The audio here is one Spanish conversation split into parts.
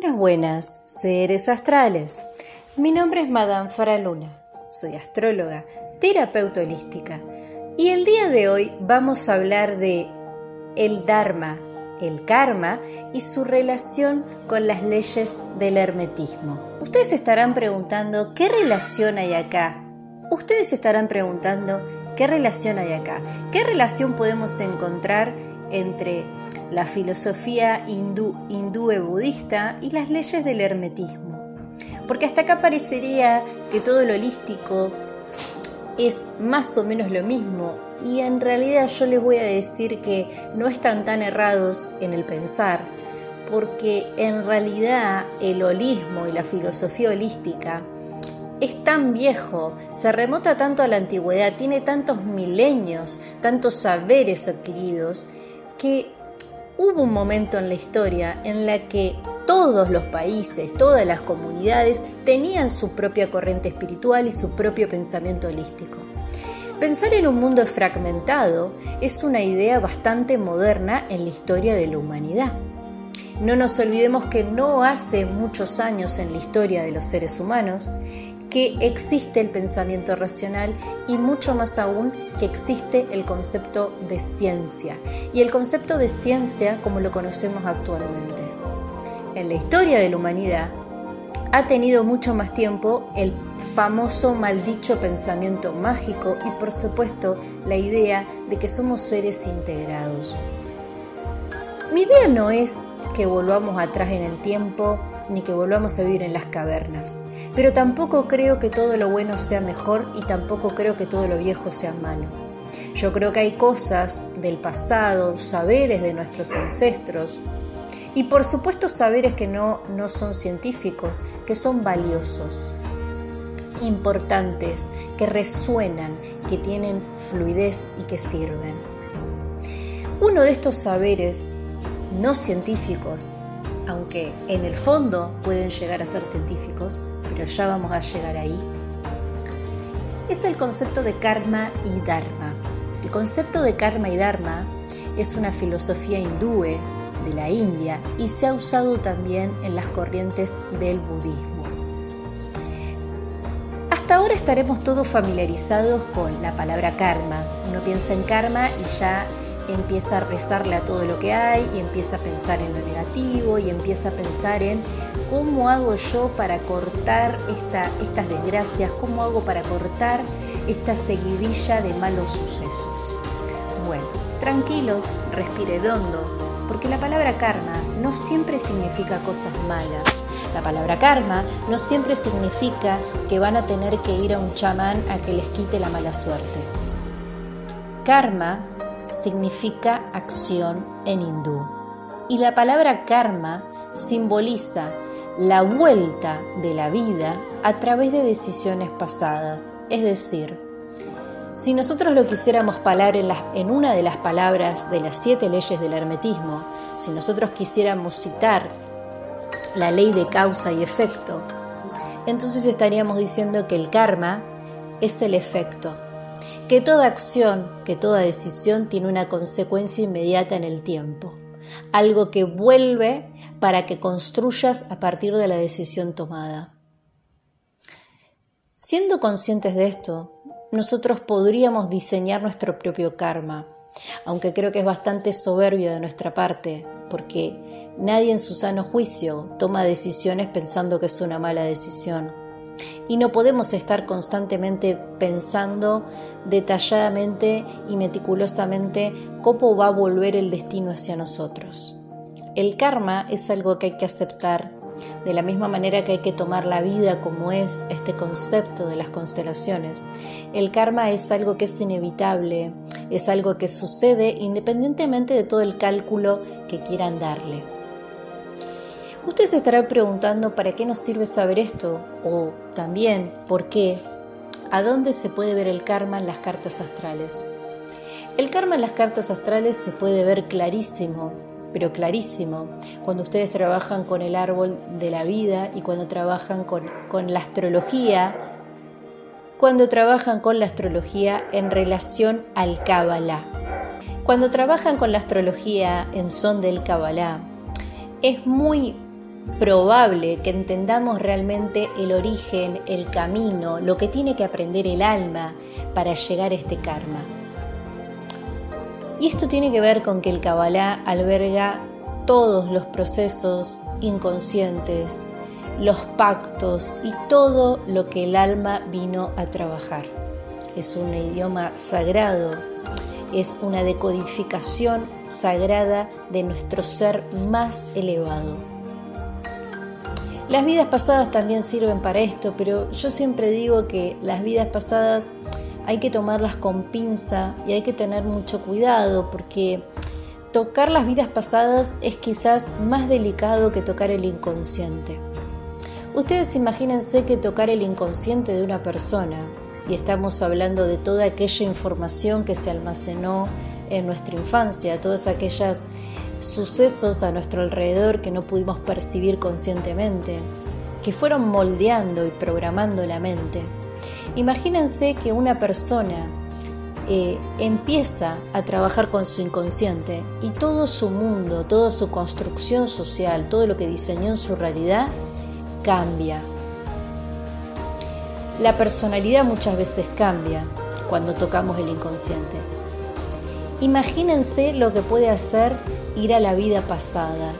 Buenas, buenas, seres astrales. Mi nombre es Madame Faraluna. Soy astróloga, terapeuta holística. Y el día de hoy vamos a hablar de el Dharma, el karma y su relación con las leyes del hermetismo. Ustedes estarán preguntando, ¿qué relación hay acá? Ustedes estarán preguntando, ¿qué relación hay acá? ¿Qué relación podemos encontrar entre la filosofía hindú, hindúe budista y las leyes del hermetismo. Porque hasta acá parecería que todo lo holístico es más o menos lo mismo y en realidad yo les voy a decir que no están tan errados en el pensar, porque en realidad el holismo y la filosofía holística es tan viejo, se remota tanto a la antigüedad, tiene tantos milenios, tantos saberes adquiridos, que hubo un momento en la historia en la que todos los países, todas las comunidades tenían su propia corriente espiritual y su propio pensamiento holístico. Pensar en un mundo fragmentado es una idea bastante moderna en la historia de la humanidad. No nos olvidemos que no hace muchos años en la historia de los seres humanos que existe el pensamiento racional y mucho más aún que existe el concepto de ciencia y el concepto de ciencia como lo conocemos actualmente. En la historia de la humanidad ha tenido mucho más tiempo el famoso maldicho pensamiento mágico y por supuesto la idea de que somos seres integrados. Mi idea no es que volvamos atrás en el tiempo ni que volvamos a vivir en las cavernas. Pero tampoco creo que todo lo bueno sea mejor y tampoco creo que todo lo viejo sea malo. Yo creo que hay cosas del pasado, saberes de nuestros ancestros y por supuesto saberes que no, no son científicos, que son valiosos, importantes, que resuenan, que tienen fluidez y que sirven. Uno de estos saberes no científicos aunque en el fondo pueden llegar a ser científicos, pero ya vamos a llegar ahí, es el concepto de karma y dharma. El concepto de karma y dharma es una filosofía hindúe de la India y se ha usado también en las corrientes del budismo. Hasta ahora estaremos todos familiarizados con la palabra karma. Uno piensa en karma y ya empieza a rezarle a todo lo que hay y empieza a pensar en lo negativo y empieza a pensar en cómo hago yo para cortar esta, estas desgracias, cómo hago para cortar esta seguidilla de malos sucesos. Bueno, tranquilos, respire hondo, porque la palabra karma no siempre significa cosas malas. La palabra karma no siempre significa que van a tener que ir a un chamán a que les quite la mala suerte. Karma significa acción en hindú. Y la palabra karma simboliza la vuelta de la vida a través de decisiones pasadas. Es decir, si nosotros lo quisiéramos palar en, en, una de las palabras de las siete leyes del hermetismo, si nosotros quisiéramos citar la ley de causa y efecto, entonces estaríamos diciendo que el karma es el efecto que toda acción, que toda decisión tiene una consecuencia inmediata en el tiempo, algo que vuelve para que construyas a partir de la decisión tomada. Siendo conscientes de esto, nosotros podríamos diseñar nuestro propio karma, aunque creo que es bastante soberbio de nuestra parte, porque nadie en su sano juicio toma decisiones pensando que es una mala decisión y no podemos estar constantemente pensando detalladamente y meticulosamente cómo va a volver el destino hacia nosotros. El karma es algo que hay que aceptar de la misma manera que hay que tomar la vida como es este concepto de las constelaciones. El karma es algo que es inevitable, es algo que sucede independientemente de todo el cálculo que quieran darle. Usted se estará preguntando para qué nos sirve saber esto o también por qué, a dónde se puede ver el karma en las cartas astrales. El karma en las cartas astrales se puede ver clarísimo, pero clarísimo, cuando ustedes trabajan con el árbol de la vida y cuando trabajan con, con la astrología, cuando trabajan con la astrología en relación al Kabbalah. Cuando trabajan con la astrología en son del Kabbalah, es muy probable que entendamos realmente el origen, el camino, lo que tiene que aprender el alma para llegar a este karma. Y esto tiene que ver con que el Kabbalah alberga todos los procesos inconscientes, los pactos y todo lo que el alma vino a trabajar. Es un idioma sagrado, es una decodificación sagrada de nuestro ser más elevado. Las vidas pasadas también sirven para esto, pero yo siempre digo que las vidas pasadas hay que tomarlas con pinza y hay que tener mucho cuidado porque tocar las vidas pasadas es quizás más delicado que tocar el inconsciente. Ustedes imagínense que tocar el inconsciente de una persona, y estamos hablando de toda aquella información que se almacenó en nuestra infancia, todos aquellos sucesos a nuestro alrededor que no pudimos percibir conscientemente, que fueron moldeando y programando la mente. Imagínense que una persona eh, empieza a trabajar con su inconsciente y todo su mundo, toda su construcción social, todo lo que diseñó en su realidad, cambia. La personalidad muchas veces cambia cuando tocamos el inconsciente. Imagínense lo que puede hacer ir a la vida pasada.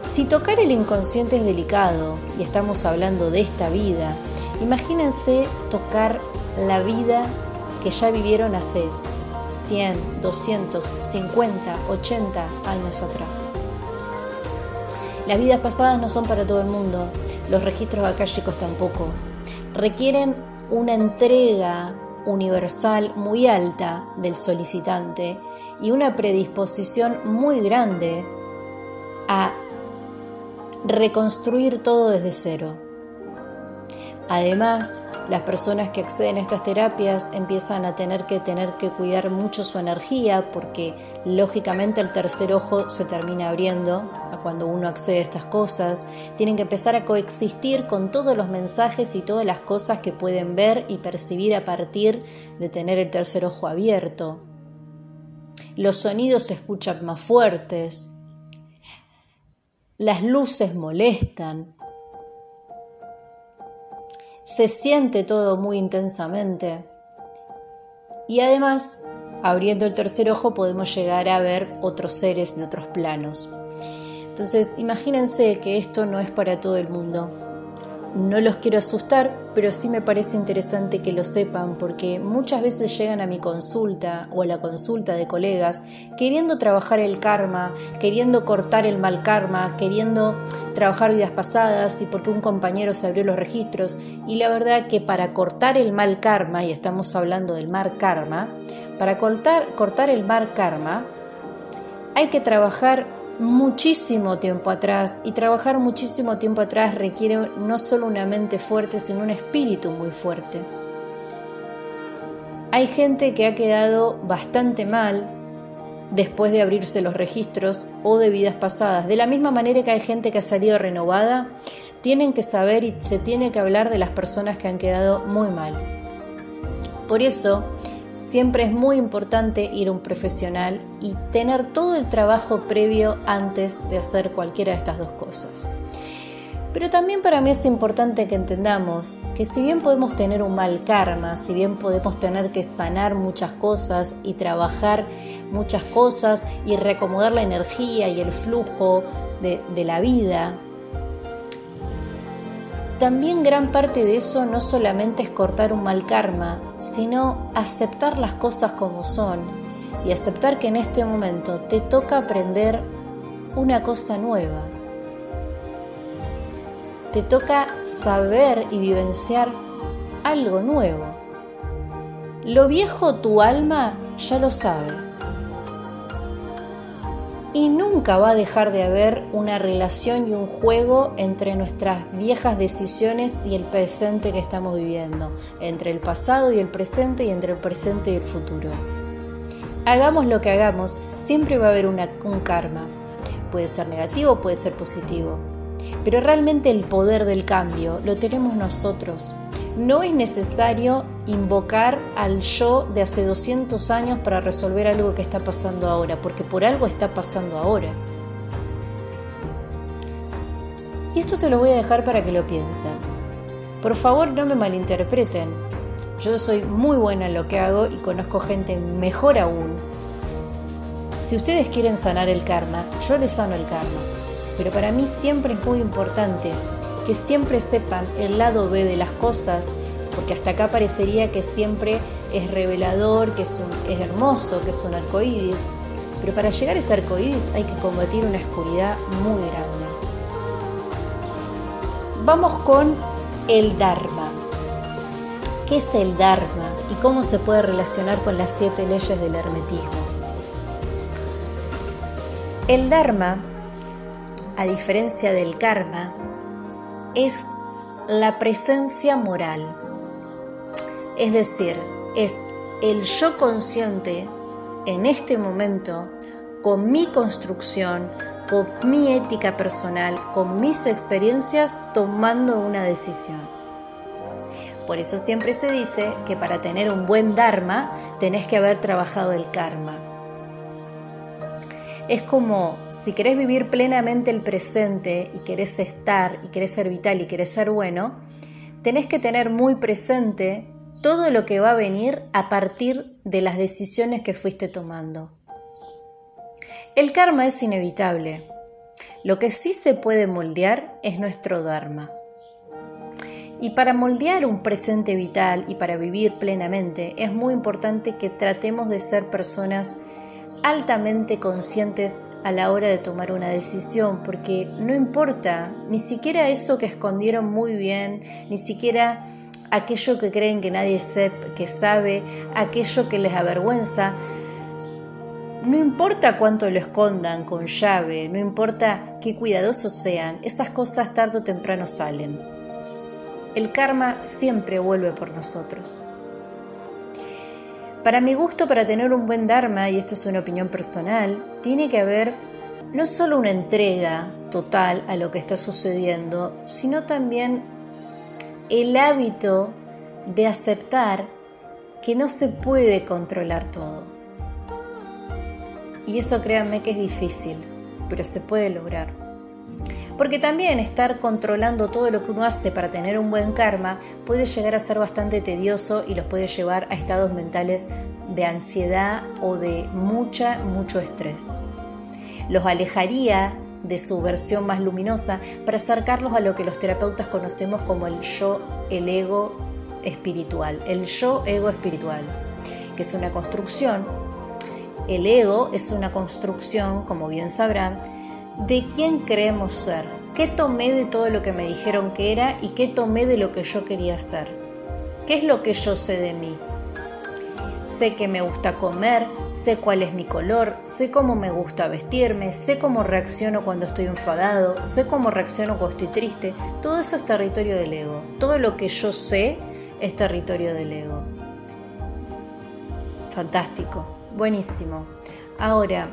Si tocar el inconsciente es delicado, y estamos hablando de esta vida, imagínense tocar la vida que ya vivieron hace 100, 200, 50, 80 años atrás. Las vidas pasadas no son para todo el mundo, los registros akáshicos tampoco. Requieren una entrega universal muy alta del solicitante y una predisposición muy grande a reconstruir todo desde cero. Además, las personas que acceden a estas terapias empiezan a tener que tener que cuidar mucho su energía porque lógicamente el tercer ojo se termina abriendo a cuando uno accede a estas cosas. Tienen que empezar a coexistir con todos los mensajes y todas las cosas que pueden ver y percibir a partir de tener el tercer ojo abierto. Los sonidos se escuchan más fuertes. Las luces molestan se siente todo muy intensamente. Y además, abriendo el tercer ojo podemos llegar a ver otros seres de otros planos. Entonces, imagínense que esto no es para todo el mundo. No los quiero asustar, pero sí me parece interesante que lo sepan porque muchas veces llegan a mi consulta o a la consulta de colegas queriendo trabajar el karma, queriendo cortar el mal karma, queriendo trabajar vidas pasadas y porque un compañero se abrió los registros. Y la verdad que para cortar el mal karma, y estamos hablando del mal karma, para cortar, cortar el mal karma hay que trabajar muchísimo tiempo atrás y trabajar muchísimo tiempo atrás requiere no solo una mente fuerte, sino un espíritu muy fuerte. Hay gente que ha quedado bastante mal después de abrirse los registros o de vidas pasadas. De la misma manera que hay gente que ha salido renovada, tienen que saber y se tiene que hablar de las personas que han quedado muy mal. Por eso, siempre es muy importante ir a un profesional y tener todo el trabajo previo antes de hacer cualquiera de estas dos cosas. Pero también para mí es importante que entendamos que si bien podemos tener un mal karma, si bien podemos tener que sanar muchas cosas y trabajar muchas cosas y reacomodar la energía y el flujo de, de la vida, también gran parte de eso no solamente es cortar un mal karma, sino aceptar las cosas como son y aceptar que en este momento te toca aprender una cosa nueva. Te toca saber y vivenciar algo nuevo. Lo viejo tu alma ya lo sabe y nunca va a dejar de haber una relación y un juego entre nuestras viejas decisiones y el presente que estamos viviendo, entre el pasado y el presente y entre el presente y el futuro. Hagamos lo que hagamos, siempre va a haber un karma. Puede ser negativo, puede ser positivo. Pero realmente el poder del cambio lo tenemos nosotros no es necesario invocar al yo de hace 200 años para resolver algo que está pasando ahora, porque por algo está pasando ahora. Y esto se lo voy a dejar para que lo piensen. Por favor, no me malinterpreten. Yo soy muy buena en lo que hago y conozco gente mejor aún. Si ustedes quieren sanar el karma, yo les sano el karma. Pero para mí siempre es muy importante que siempre sepan el lado B de las cosas, porque hasta acá parecería que siempre es revelador, que es, es hermoso, que es un arcoíris, pero para llegar a ese arcoíris hay que combatir una oscuridad muy grande. Vamos con el Dharma. ¿Qué es el Dharma y cómo se puede relacionar con las siete leyes del hermetismo? El Dharma, a diferencia del karma, es la presencia moral. Es decir, es el yo consciente en este momento con mi construcción, con mi ética personal, con mis experiencias, tomando una decisión. Por eso siempre se dice que para tener un buen Dharma tenés que haber trabajado el karma. Es como si querés vivir plenamente el presente y querés estar y querés ser vital y querés ser bueno, tenés que tener muy presente todo lo que va a venir a partir de las decisiones que fuiste tomando. El karma es inevitable. Lo que sí se puede moldear es nuestro dharma. Y para moldear un presente vital y para vivir plenamente es muy importante que tratemos de ser personas altamente conscientes a la hora de tomar una decisión, porque no importa ni siquiera eso que escondieron muy bien, ni siquiera aquello que creen que nadie sepa, que sabe, aquello que les avergüenza. No importa cuánto lo escondan con llave, no importa qué cuidadosos sean, esas cosas tarde o temprano salen. El karma siempre vuelve por nosotros. Para mi gusto, para tener un buen Dharma, y esto es una opinión personal, tiene que haber no solo una entrega total a lo que está sucediendo, sino también el hábito de aceptar que no se puede controlar todo. Y eso créanme que es difícil, pero se puede lograr. Porque también estar controlando todo lo que uno hace para tener un buen karma puede llegar a ser bastante tedioso y los puede llevar a estados mentales de ansiedad o de mucha, mucho estrés. Los alejaría de su versión más luminosa para acercarlos a lo que los terapeutas conocemos como el yo, el ego espiritual, el yo ego espiritual, que es una construcción. El ego es una construcción, como bien sabrán, de quién creemos ser, qué tomé de todo lo que me dijeron que era y qué tomé de lo que yo quería ser, qué es lo que yo sé de mí. Sé que me gusta comer, sé cuál es mi color, sé cómo me gusta vestirme, sé cómo reacciono cuando estoy enfadado, sé cómo reacciono cuando estoy triste. Todo eso es territorio del ego. Todo lo que yo sé es territorio del ego. Fantástico, buenísimo. Ahora,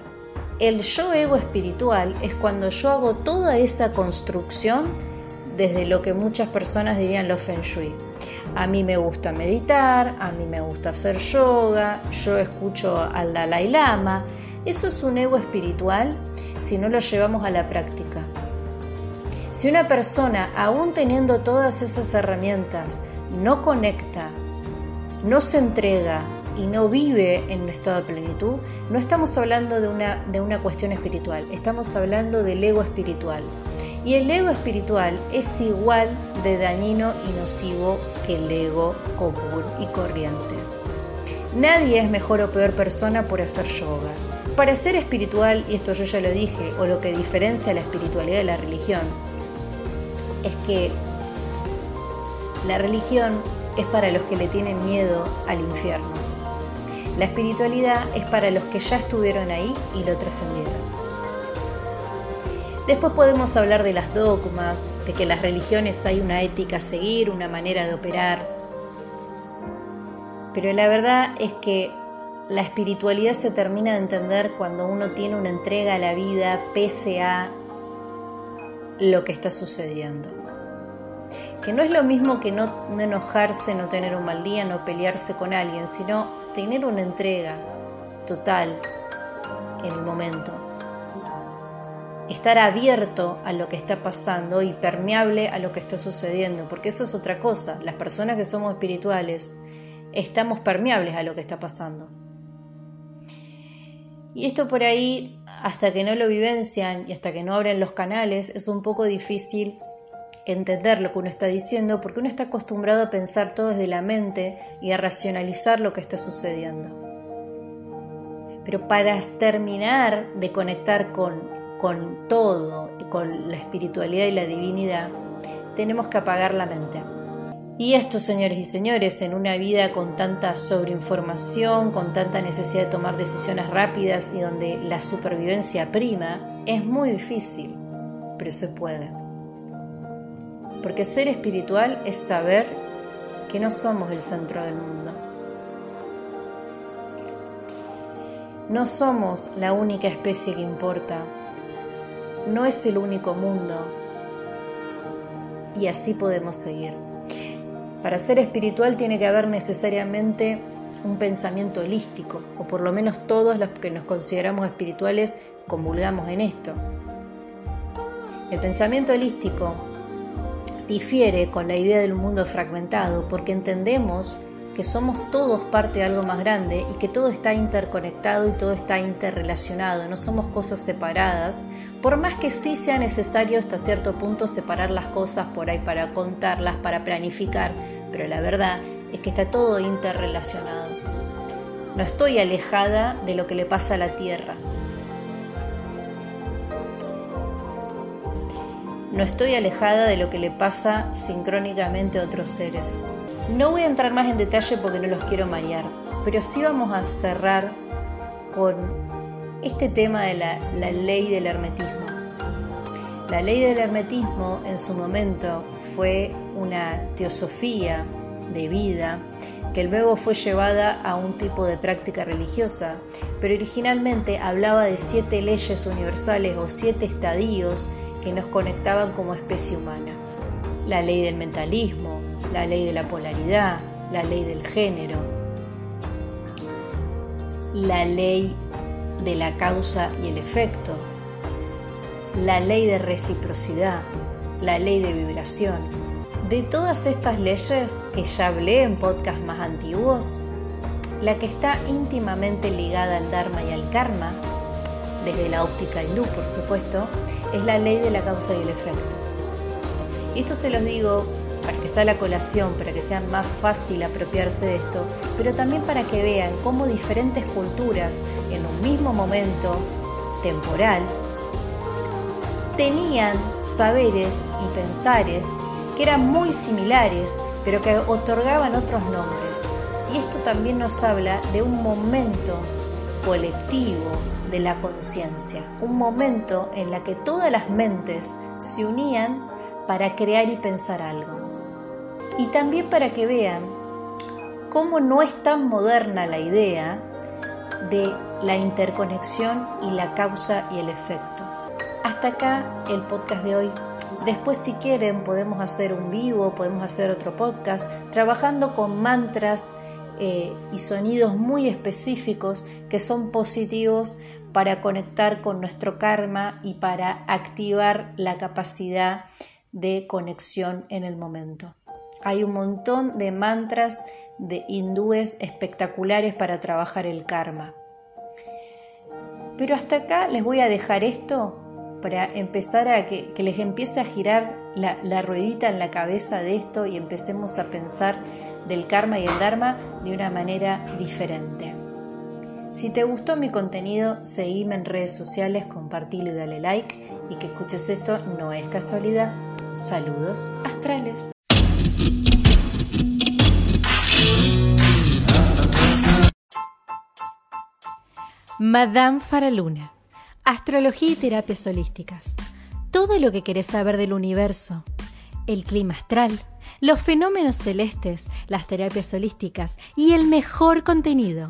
el yo ego espiritual es cuando yo hago toda esa construcción desde lo que muchas personas dirían lo feng shui. A mí me gusta meditar, a mí me gusta hacer yoga, yo escucho al Dalai Lama. Eso es un ego espiritual si no lo llevamos a la práctica. Si una persona, aún teniendo todas esas herramientas, no conecta, no se entrega, y no vive en un estado de plenitud, no estamos hablando de una, de una cuestión espiritual, estamos hablando del ego espiritual. Y el ego espiritual es igual de dañino y nocivo que el ego común y corriente. Nadie es mejor o peor persona por hacer yoga. Para ser espiritual, y esto yo ya lo dije, o lo que diferencia la espiritualidad de la religión, es que la religión es para los que le tienen miedo al infierno. La espiritualidad es para los que ya estuvieron ahí y lo trascendieron. Después podemos hablar de las dogmas, de que en las religiones hay una ética a seguir, una manera de operar. Pero la verdad es que la espiritualidad se termina de entender cuando uno tiene una entrega a la vida pese a lo que está sucediendo. Que no es lo mismo que no, no enojarse, no tener un mal día, no pelearse con alguien, sino tener una entrega total en el momento, estar abierto a lo que está pasando y permeable a lo que está sucediendo, porque eso es otra cosa. Las personas que somos espirituales estamos permeables a lo que está pasando. Y esto por ahí, hasta que no lo vivencian y hasta que no abren los canales, es un poco difícil entender lo que uno está diciendo porque uno está acostumbrado a pensar todo desde la mente y a racionalizar lo que está sucediendo. Pero para terminar de conectar con, con todo, con la espiritualidad y la divinidad, tenemos que apagar la mente. Y esto, señores y señores, en una vida con tanta sobreinformación, con tanta necesidad de tomar decisiones rápidas y donde la supervivencia prima, es muy difícil, pero se puede. Porque ser espiritual es saber que no somos el centro del mundo. No somos la única especie que importa. No es el único mundo. Y así podemos seguir. Para ser espiritual tiene que haber necesariamente un pensamiento holístico, o por lo menos todos los que nos consideramos espirituales comulgamos en esto. El pensamiento holístico difiere con la idea del mundo fragmentado porque entendemos que somos todos parte de algo más grande y que todo está interconectado y todo está interrelacionado, no somos cosas separadas, por más que sí sea necesario hasta cierto punto separar las cosas por ahí para contarlas, para planificar, pero la verdad es que está todo interrelacionado. No estoy alejada de lo que le pasa a la Tierra, no estoy alejada de lo que le pasa sincrónicamente a otros seres. No voy a entrar más en detalle porque no los quiero marear, pero sí vamos a cerrar con este tema de la, la ley del hermetismo. La ley del hermetismo en su momento fue una teosofía de vida que luego fue llevada a un tipo de práctica religiosa, pero originalmente hablaba de siete leyes universales o siete estadios que nos conectaban como especie humana. La ley del mentalismo, la ley de la polaridad, la ley del género, la ley de la causa y el efecto, la ley de reciprocidad, la ley de vibración. De todas estas leyes que ya hablé en podcasts más antiguos, la que está íntimamente ligada al Dharma y al Karma desde la óptica hindú, por supuesto, es la ley de la causa y el efecto. Y esto se los digo para que sea la colación, para que sea más fácil apropiarse de esto, pero también para que vean cómo diferentes culturas en un mismo momento temporal tenían saberes y pensares que eran muy similares, pero que otorgaban otros nombres. Y esto también nos habla de un momento colectivo de la conciencia, un momento en la que todas las mentes se unían para crear y pensar algo. Y también para que vean cómo no es tan moderna la idea de la interconexión y la causa y el efecto. Hasta acá el podcast de hoy. Después si quieren podemos hacer un vivo, podemos hacer otro podcast, trabajando con mantras eh, y sonidos muy específicos que son positivos para conectar con nuestro karma y para activar la capacidad de conexión en el momento. Hay un montón de mantras de hindúes espectaculares para trabajar el karma. Pero hasta acá les voy a dejar esto para empezar a que, les empiece a girar la, la ruedita en la cabeza de esto y empecemos a pensar del karma y el dharma de una manera diferente. Si te gustó mi contenido, seguime en redes sociales, compartilo y dale like. Y que escuches esto no es casualidad. Saludos astrales. Madame Faraluna. Astrología y terapias holísticas. Todo lo que querés saber del universo. El clima astral, los fenómenos celestes, las terapias holísticas y el mejor contenido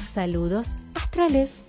Saludos astrales.